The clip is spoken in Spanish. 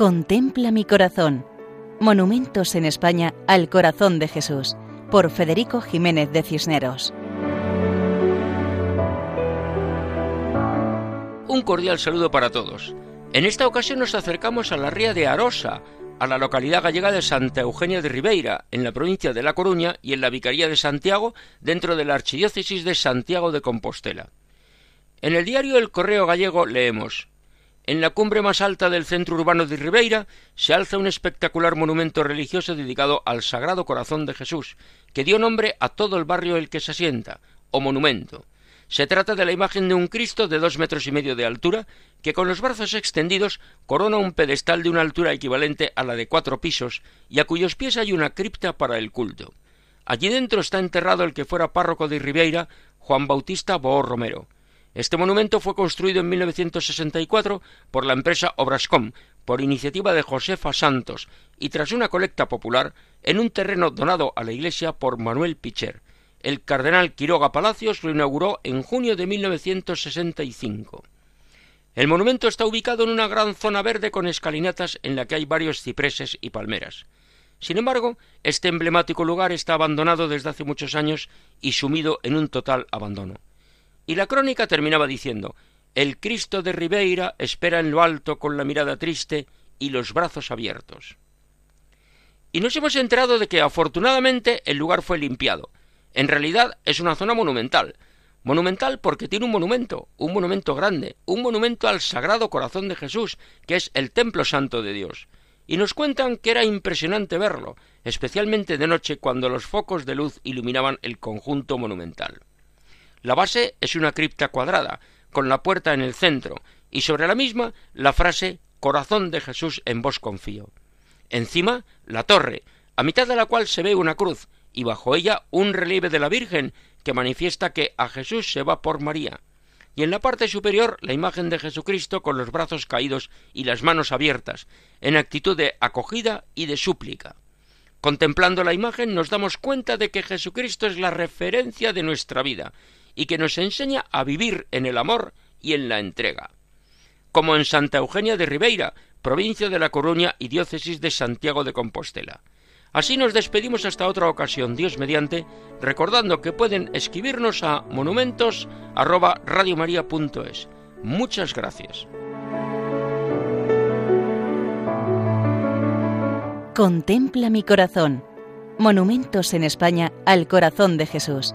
Contempla mi corazón. Monumentos en España al corazón de Jesús, por Federico Jiménez de Cisneros. Un cordial saludo para todos. En esta ocasión nos acercamos a la ría de Arosa, a la localidad gallega de Santa Eugenia de Ribeira, en la provincia de La Coruña y en la Vicaría de Santiago, dentro de la Archidiócesis de Santiago de Compostela. En el diario El Correo Gallego leemos En la cumbre más alta del centro urbano de Ribeira se alza un espectacular monumento religioso dedicado al Sagrado Corazón de Jesús, que dio nombre a todo el barrio el que se asienta, o monumento. Se trata de la imagen de un Cristo de dos metros y medio de altura, que con los brazos extendidos corona un pedestal de una altura equivalente a la de cuatro pisos, y a cuyos pies hay una cripta para el culto. Allí dentro está enterrado el que fuera párroco de Ribeira, Juan Bautista Boor Romero. Este monumento fue construido en 1964 por la empresa Obrascom, por iniciativa de Josefa Santos, y tras una colecta popular, en un terreno donado a la iglesia por Manuel Picher. El cardenal Quiroga Palacios lo inauguró en junio de 1965. El monumento está ubicado en una gran zona verde con escalinatas en la que hay varios cipreses y palmeras. Sin embargo, este emblemático lugar está abandonado desde hace muchos años y sumido en un total abandono. Y la crónica terminaba diciendo El Cristo de Ribeira espera en lo alto con la mirada triste y los brazos abiertos. Y nos hemos enterado de que afortunadamente el lugar fue limpiado. En realidad es una zona monumental. Monumental porque tiene un monumento, un monumento grande, un monumento al Sagrado Corazón de Jesús, que es el Templo Santo de Dios. Y nos cuentan que era impresionante verlo, especialmente de noche cuando los focos de luz iluminaban el conjunto monumental. La base es una cripta cuadrada, con la puerta en el centro, y sobre la misma la frase Corazón de Jesús en vos confío. Encima, la torre, a mitad de la cual se ve una cruz, y bajo ella un relieve de la Virgen que manifiesta que a Jesús se va por María. Y en la parte superior la imagen de Jesucristo con los brazos caídos y las manos abiertas, en actitud de acogida y de súplica. Contemplando la imagen nos damos cuenta de que Jesucristo es la referencia de nuestra vida, y que nos enseña a vivir en el amor y en la entrega. Como en Santa Eugenia de Ribeira, provincia de La Coruña y diócesis de Santiago de Compostela. Así nos despedimos hasta otra ocasión, Dios mediante, recordando que pueden escribirnos a monumentos@radiomaria.es. Muchas gracias. Contempla mi corazón. Monumentos en España al corazón de Jesús